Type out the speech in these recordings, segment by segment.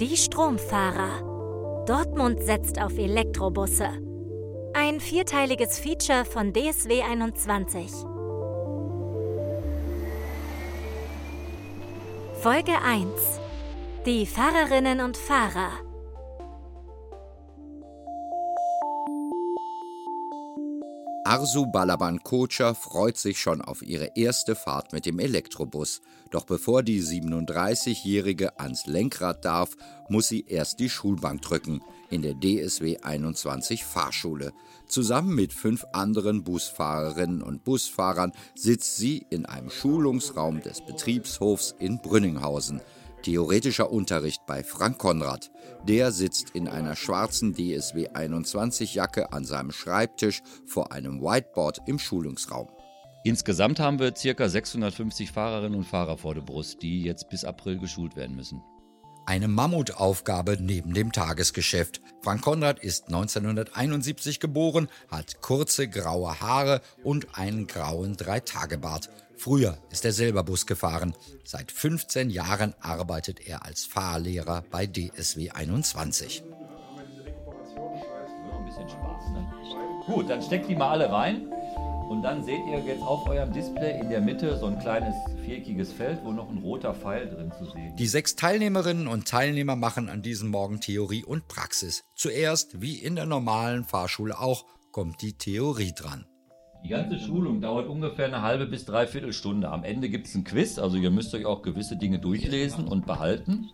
Die Stromfahrer. Dortmund setzt auf Elektrobusse. Ein vierteiliges Feature von DSW 21. Folge 1. Die Fahrerinnen und Fahrer. Arzu Balaban Kocha freut sich schon auf ihre erste Fahrt mit dem Elektrobus. Doch bevor die 37-Jährige ans Lenkrad darf, muss sie erst die Schulbank drücken in der DSW 21 Fahrschule. Zusammen mit fünf anderen Busfahrerinnen und Busfahrern sitzt sie in einem Schulungsraum des Betriebshofs in Brünninghausen. Theoretischer Unterricht bei Frank Konrad. Der sitzt in einer schwarzen DSW 21 Jacke an seinem Schreibtisch vor einem Whiteboard im Schulungsraum. Insgesamt haben wir ca. 650 Fahrerinnen und Fahrer vor der Brust, die jetzt bis April geschult werden müssen. Eine Mammutaufgabe neben dem Tagesgeschäft. Frank Konrad ist 1971 geboren, hat kurze graue Haare und einen grauen Dreitagebart. Früher ist er selber Bus gefahren. Seit 15 Jahren arbeitet er als Fahrlehrer bei DSW 21. Gut, dann steckt die mal alle rein. Und dann seht ihr jetzt auf eurem Display in der Mitte so ein kleines viereckiges Feld, wo noch ein roter Pfeil drin zu sehen ist. Die sechs Teilnehmerinnen und Teilnehmer machen an diesem Morgen Theorie und Praxis. Zuerst, wie in der normalen Fahrschule auch, kommt die Theorie dran. Die ganze Schulung dauert ungefähr eine halbe bis dreiviertel Stunde. Am Ende gibt es ein Quiz, also ihr müsst euch auch gewisse Dinge durchlesen und behalten.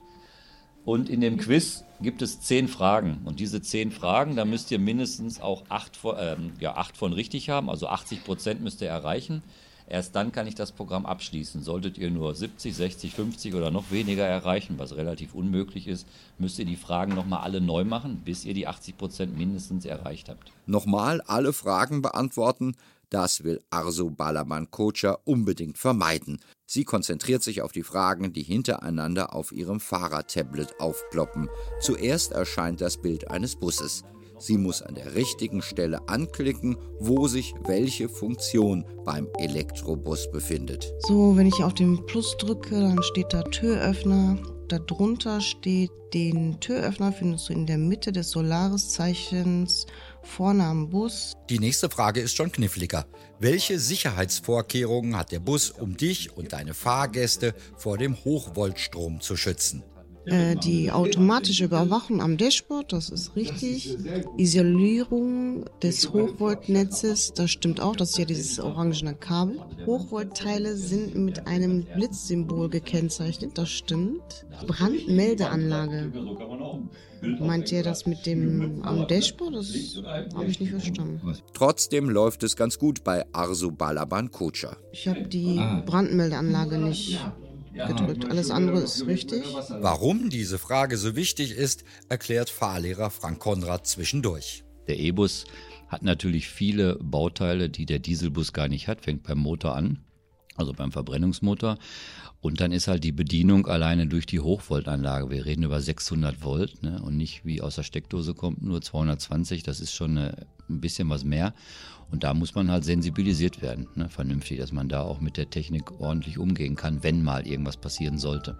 Und in dem Quiz gibt es zehn Fragen. Und diese zehn Fragen, da müsst ihr mindestens auch acht von, äh, ja, acht von richtig haben. Also 80 Prozent müsst ihr erreichen. Erst dann kann ich das Programm abschließen. Solltet ihr nur 70, 60, 50 oder noch weniger erreichen, was relativ unmöglich ist, müsst ihr die Fragen nochmal alle neu machen, bis ihr die 80 Prozent mindestens erreicht habt. Nochmal alle Fragen beantworten, das will Arso Kocha unbedingt vermeiden. Sie konzentriert sich auf die Fragen, die hintereinander auf ihrem Fahrertablet aufploppen. Zuerst erscheint das Bild eines Busses. Sie muss an der richtigen Stelle anklicken, wo sich welche Funktion beim Elektrobus befindet. So, wenn ich auf den Plus drücke, dann steht da Türöffner. Darunter steht, den Türöffner findest du in der Mitte des Solaris-Zeichens vorne am Bus. Die nächste Frage ist schon kniffliger. Welche Sicherheitsvorkehrungen hat der Bus, um dich und deine Fahrgäste vor dem Hochvoltstrom zu schützen? Äh, die automatische Überwachung am Dashboard, das ist richtig. Isolierung des Hochvoltnetzes, das stimmt auch, das ist ja dieses orangene Kabel. Hochvoltteile sind mit einem Blitzsymbol gekennzeichnet, das stimmt. Brandmeldeanlage. Meint ihr das mit dem am Dashboard? Das habe ich nicht verstanden. Trotzdem läuft es ganz gut bei Arzu Balaban Kocha. Ich habe die Brandmeldeanlage nicht gedrückt. Alles andere ist richtig. Warum diese Frage so wichtig ist, erklärt Fahrlehrer Frank Konrad zwischendurch. Der E-Bus hat natürlich viele Bauteile, die der Dieselbus gar nicht hat. Fängt beim Motor an, also beim Verbrennungsmotor. Und dann ist halt die Bedienung alleine durch die Hochvoltanlage. Wir reden über 600 Volt ne? und nicht wie aus der Steckdose kommt nur 220. Das ist schon eine, ein bisschen was mehr. Und da muss man halt sensibilisiert werden, ne? vernünftig, dass man da auch mit der Technik ordentlich umgehen kann, wenn mal irgendwas passieren sollte.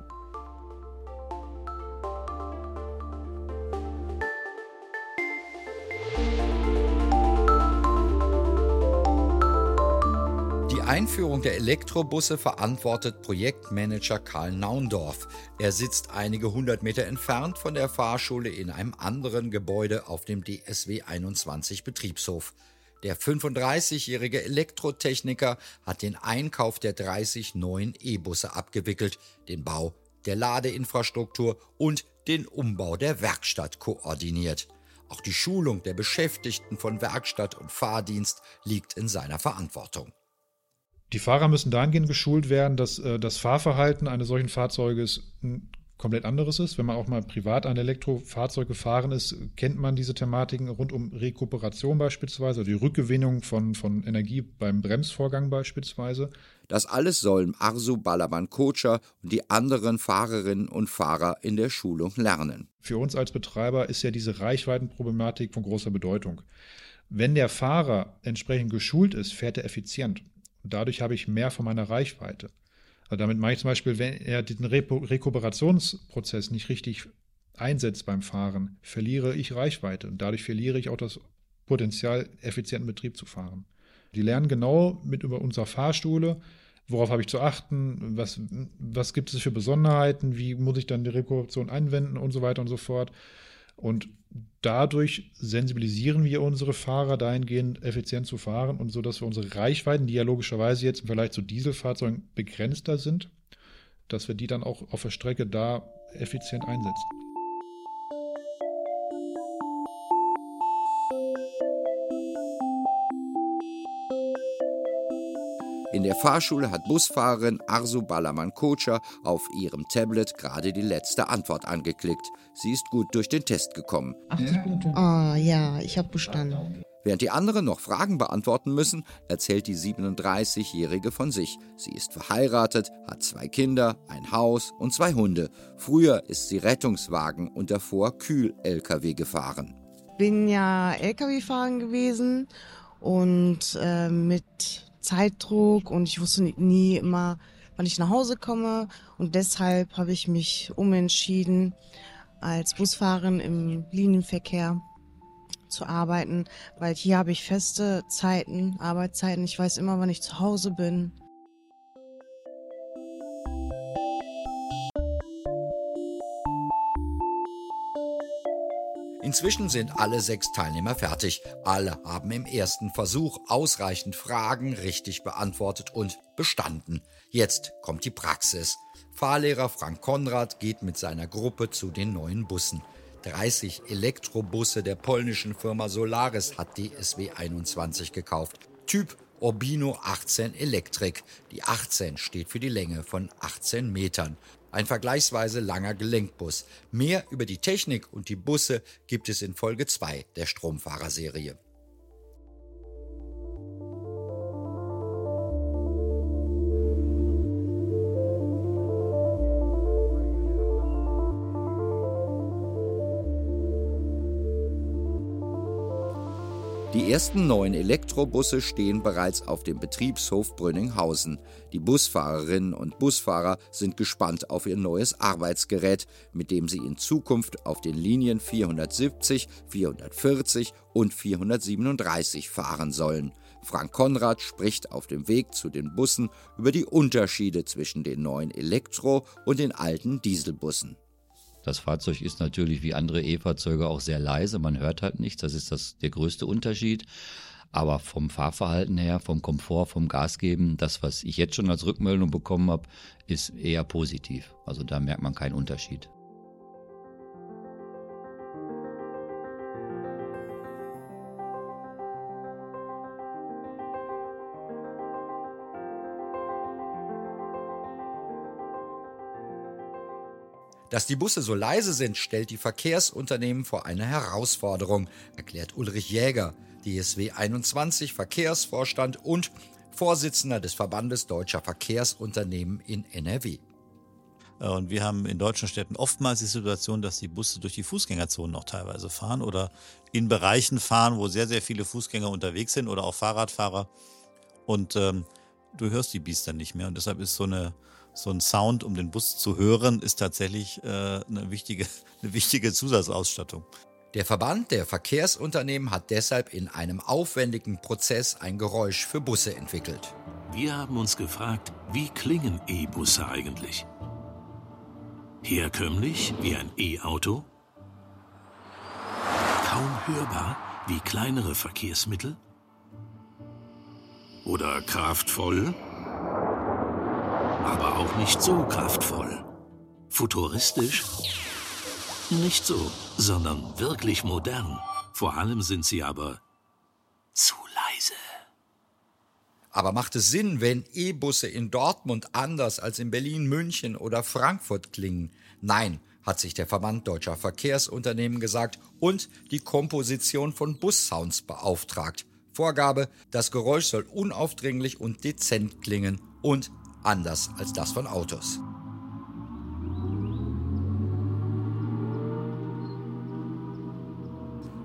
Einführung der Elektrobusse verantwortet Projektmanager Karl Naundorf. Er sitzt einige hundert Meter entfernt von der Fahrschule in einem anderen Gebäude auf dem DSW 21 Betriebshof. Der 35-jährige Elektrotechniker hat den Einkauf der 30 neuen E-Busse abgewickelt, den Bau der Ladeinfrastruktur und den Umbau der Werkstatt koordiniert. Auch die Schulung der Beschäftigten von Werkstatt und Fahrdienst liegt in seiner Verantwortung. Die Fahrer müssen dahingehend geschult werden, dass äh, das Fahrverhalten eines solchen Fahrzeuges ein komplett anderes ist. Wenn man auch mal privat ein Elektrofahrzeug gefahren ist, kennt man diese Thematiken rund um Rekuperation beispielsweise, also die Rückgewinnung von, von Energie beim Bremsvorgang beispielsweise. Das alles sollen Arzu Balaban Kocha und die anderen Fahrerinnen und Fahrer in der Schulung lernen. Für uns als Betreiber ist ja diese Reichweitenproblematik von großer Bedeutung. Wenn der Fahrer entsprechend geschult ist, fährt er effizient. Und dadurch habe ich mehr von meiner Reichweite. Damit meine ich zum Beispiel, wenn er den Rekuperationsprozess nicht richtig einsetzt beim Fahren, verliere ich Reichweite und dadurch verliere ich auch das Potenzial, effizienten Betrieb zu fahren. Die lernen genau mit über unserer Fahrstuhle, worauf habe ich zu achten, was, was gibt es für Besonderheiten, wie muss ich dann die Rekuperation anwenden und so weiter und so fort. Und dadurch sensibilisieren wir unsere Fahrer dahingehend, effizient zu fahren und so, dass wir unsere Reichweiten, die ja logischerweise jetzt im Vergleich zu Dieselfahrzeugen begrenzter sind, dass wir die dann auch auf der Strecke da effizient einsetzen. In der Fahrschule hat Busfahrerin Arzu Balaman-Kocha auf ihrem Tablet gerade die letzte Antwort angeklickt. Sie ist gut durch den Test gekommen. 80 Punkte. Ah, ja, ich habe bestanden. Während die anderen noch Fragen beantworten müssen, erzählt die 37-Jährige von sich. Sie ist verheiratet, hat zwei Kinder, ein Haus und zwei Hunde. Früher ist sie Rettungswagen und davor Kühl-LKW gefahren. Bin ja LKW fahren gewesen und äh, mit Zeitdruck und ich wusste nie immer, wann ich nach Hause komme. Und deshalb habe ich mich umentschieden, als Busfahrerin im Linienverkehr zu arbeiten, weil hier habe ich feste Zeiten, Arbeitszeiten. Ich weiß immer, wann ich zu Hause bin. Inzwischen sind alle sechs Teilnehmer fertig. Alle haben im ersten Versuch ausreichend Fragen richtig beantwortet und bestanden. Jetzt kommt die Praxis. Fahrlehrer Frank Konrad geht mit seiner Gruppe zu den neuen Bussen. 30 Elektrobusse der polnischen Firma Solaris hat die SW 21 gekauft. Typ Urbino 18 Elektrik. Die 18 steht für die Länge von 18 Metern. Ein vergleichsweise langer Gelenkbus. Mehr über die Technik und die Busse gibt es in Folge 2 der Stromfahrerserie. Die ersten neun Elektrobusse stehen bereits auf dem Betriebshof Brünninghausen. Die Busfahrerinnen und Busfahrer sind gespannt auf ihr neues Arbeitsgerät, mit dem sie in Zukunft auf den Linien 470, 440 und 437 fahren sollen. Frank Konrad spricht auf dem Weg zu den Bussen über die Unterschiede zwischen den neuen Elektro- und den alten Dieselbussen. Das Fahrzeug ist natürlich wie andere E-Fahrzeuge auch sehr leise, man hört halt nichts, das ist das, der größte Unterschied. Aber vom Fahrverhalten her, vom Komfort, vom Gasgeben, das, was ich jetzt schon als Rückmeldung bekommen habe, ist eher positiv. Also da merkt man keinen Unterschied. Dass die Busse so leise sind, stellt die Verkehrsunternehmen vor eine Herausforderung, erklärt Ulrich Jäger, DSW 21 Verkehrsvorstand und Vorsitzender des Verbandes deutscher Verkehrsunternehmen in NRW. Äh, und wir haben in deutschen Städten oftmals die Situation, dass die Busse durch die Fußgängerzonen noch teilweise fahren oder in Bereichen fahren, wo sehr, sehr viele Fußgänger unterwegs sind oder auch Fahrradfahrer. Und ähm, du hörst die Biester nicht mehr. Und deshalb ist so eine so ein Sound, um den Bus zu hören, ist tatsächlich äh, eine, wichtige, eine wichtige Zusatzausstattung. Der Verband der Verkehrsunternehmen hat deshalb in einem aufwendigen Prozess ein Geräusch für Busse entwickelt. Wir haben uns gefragt, wie klingen E-Busse eigentlich? Herkömmlich wie ein E-Auto? Kaum hörbar wie kleinere Verkehrsmittel? Oder kraftvoll aber auch nicht so kraftvoll. Futuristisch? Nicht so, sondern wirklich modern. Vor allem sind sie aber zu leise. Aber macht es Sinn, wenn E-Busse in Dortmund anders als in Berlin, München oder Frankfurt klingen? Nein, hat sich der Verband deutscher Verkehrsunternehmen gesagt und die Komposition von Bussounds beauftragt. Vorgabe, das Geräusch soll unaufdringlich und dezent klingen und anders als das von Autos.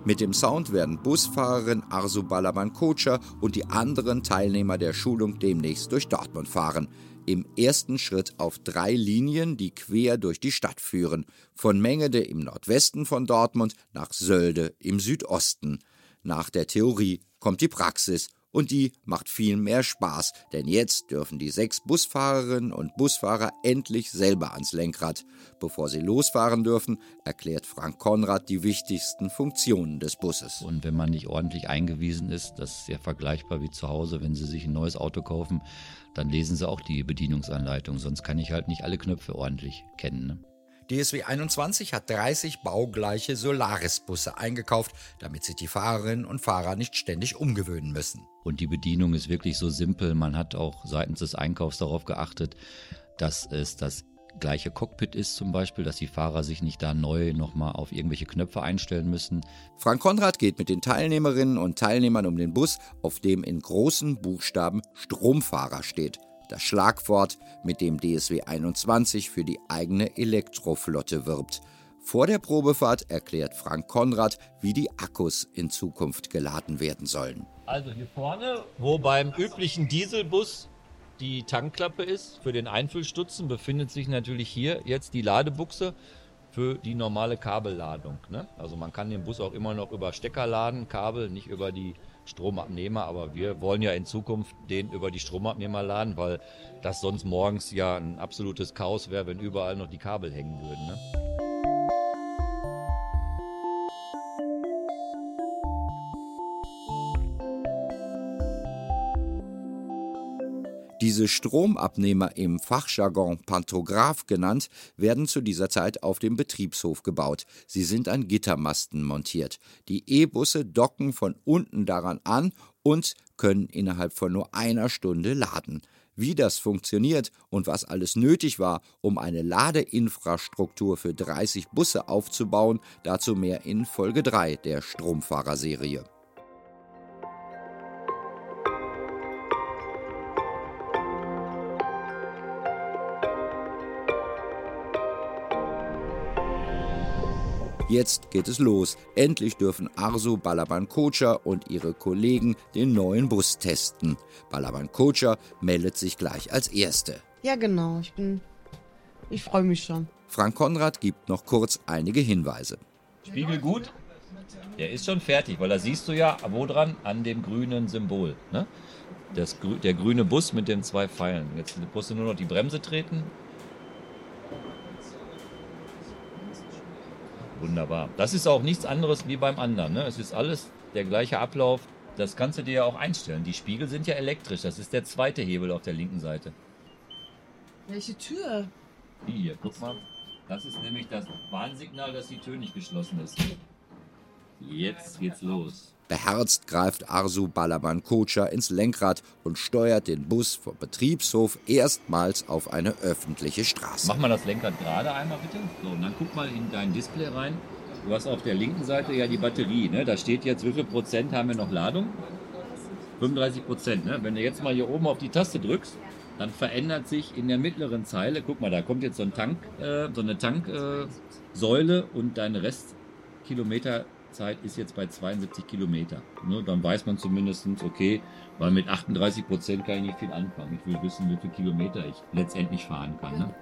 Mit dem Sound werden Busfahrerin Arzu Balaban Kocher und die anderen Teilnehmer der Schulung demnächst durch Dortmund fahren. im ersten Schritt auf drei Linien, die quer durch die Stadt führen. Von Mengede im Nordwesten von Dortmund nach Sölde im Südosten. Nach der Theorie kommt die Praxis und die macht viel mehr Spaß, denn jetzt dürfen die sechs Busfahrerinnen und Busfahrer endlich selber ans Lenkrad. Bevor sie losfahren dürfen, erklärt Frank Konrad die wichtigsten Funktionen des Busses. Und wenn man nicht ordentlich eingewiesen ist, das ist sehr vergleichbar wie zu Hause, wenn Sie sich ein neues Auto kaufen, dann lesen Sie auch die Bedienungsanleitung, sonst kann ich halt nicht alle Knöpfe ordentlich kennen. Ne? DSW 21 hat 30 baugleiche Solaris-Busse eingekauft, damit sich die Fahrerinnen und Fahrer nicht ständig umgewöhnen müssen. Und die Bedienung ist wirklich so simpel. Man hat auch seitens des Einkaufs darauf geachtet, dass es das gleiche Cockpit ist zum Beispiel, dass die Fahrer sich nicht da neu nochmal auf irgendwelche Knöpfe einstellen müssen. Frank Konrad geht mit den Teilnehmerinnen und Teilnehmern um den Bus, auf dem in großen Buchstaben Stromfahrer steht das Schlagwort, mit dem DSW 21 für die eigene Elektroflotte wirbt. Vor der Probefahrt erklärt Frank Konrad, wie die Akkus in Zukunft geladen werden sollen. Also hier vorne, wo beim üblichen Dieselbus die Tankklappe ist für den Einfüllstutzen, befindet sich natürlich hier jetzt die Ladebuchse für die normale Kabelladung. Ne? Also man kann den Bus auch immer noch über Stecker laden, Kabel, nicht über die Stromabnehmer, aber wir wollen ja in Zukunft den über die Stromabnehmer laden, weil das sonst morgens ja ein absolutes Chaos wäre, wenn überall noch die Kabel hängen würden. Ne? Diese Stromabnehmer im Fachjargon Pantograph genannt, werden zu dieser Zeit auf dem Betriebshof gebaut. Sie sind an Gittermasten montiert. Die E-Busse docken von unten daran an und können innerhalb von nur einer Stunde laden. Wie das funktioniert und was alles nötig war, um eine Ladeinfrastruktur für 30 Busse aufzubauen, dazu mehr in Folge 3 der Stromfahrerserie. Jetzt geht es los. Endlich dürfen Arzu Balaban Kocha und ihre Kollegen den neuen Bus testen. Balaban Kocha meldet sich gleich als Erste. Ja, genau. Ich bin. Ich freue mich schon. Frank Konrad gibt noch kurz einige Hinweise. Spiegel gut. Der ist schon fertig, weil da siehst du ja, wo dran? An dem grünen Symbol. Ne? Das, der grüne Bus mit den zwei Pfeilen. Jetzt musst du nur noch die Bremse treten Wunderbar. Das ist auch nichts anderes wie beim anderen. Ne? Es ist alles der gleiche Ablauf. Das kannst du dir ja auch einstellen. Die Spiegel sind ja elektrisch. Das ist der zweite Hebel auf der linken Seite. Welche Tür? Hier, guck mal. Das ist nämlich das Warnsignal, dass die Tür nicht geschlossen ist. Jetzt geht's los. Beherzt greift Arzu Balaban Kocha ins Lenkrad und steuert den Bus vom Betriebshof erstmals auf eine öffentliche Straße. Mach mal das Lenkrad gerade einmal bitte. So, und dann guck mal in dein Display rein. Du hast auf der linken Seite ja die Batterie. Ne? Da steht jetzt, wie viel Prozent haben wir noch Ladung? 35 Prozent. Ne? Wenn du jetzt mal hier oben auf die Taste drückst, dann verändert sich in der mittleren Zeile, guck mal, da kommt jetzt so, ein Tank, äh, so eine Tanksäule äh, und deine Restkilometer Zeit ist jetzt bei 72 Kilometer. Ne, dann weiß man zumindest, okay, weil mit 38 Prozent kann ich nicht viel anfangen. Ich will wissen, wie viele Kilometer ich letztendlich fahren kann. Ne?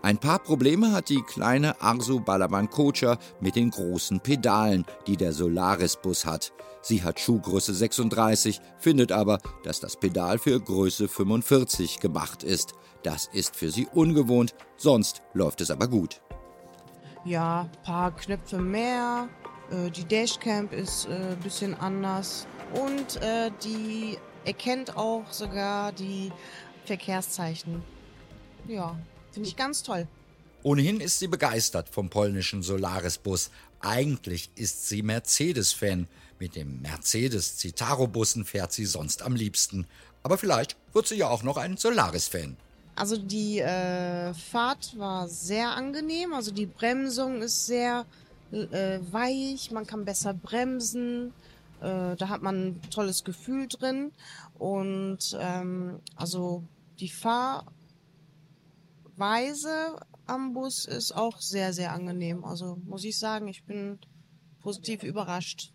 Ein paar Probleme hat die kleine Arzu Balaban Kocha mit den großen Pedalen, die der Solaris-Bus hat. Sie hat Schuhgröße 36, findet aber, dass das Pedal für Größe 45 gemacht ist. Das ist für sie ungewohnt, sonst läuft es aber gut. Ja, paar Knöpfe mehr, die Dashcam ist ein äh, bisschen anders und äh, die erkennt auch sogar die Verkehrszeichen. Ja, finde ich ganz toll. Ohnehin ist sie begeistert vom polnischen Solaris-Bus. Eigentlich ist sie Mercedes-Fan. Mit dem Mercedes Citaro-Bussen fährt sie sonst am liebsten. Aber vielleicht wird sie ja auch noch ein Solaris-Fan. Also die äh, Fahrt war sehr angenehm. Also die Bremsung ist sehr äh, weich, man kann besser bremsen. Äh, da hat man ein tolles Gefühl drin. Und ähm, also die Fahrweise am Bus ist auch sehr, sehr angenehm. Also muss ich sagen, ich bin positiv überrascht.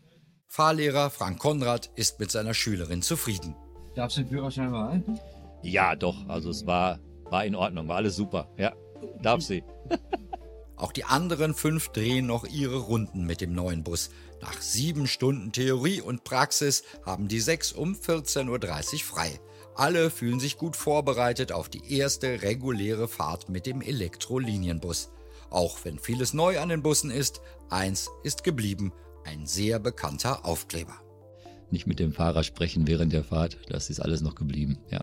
Fahrlehrer Frank Konrad ist mit seiner Schülerin zufrieden. Darfst du den Führerschein behalten? Ja, doch. Also es war, war in Ordnung, war alles super. Ja, darf sie. Auch die anderen fünf drehen noch ihre Runden mit dem neuen Bus. Nach sieben Stunden Theorie und Praxis haben die sechs um 14.30 Uhr frei. Alle fühlen sich gut vorbereitet auf die erste reguläre Fahrt mit dem Elektrolinienbus. Auch wenn vieles neu an den Bussen ist, eins ist geblieben, ein sehr bekannter Aufkleber. Nicht mit dem Fahrer sprechen während der Fahrt, das ist alles noch geblieben, ja.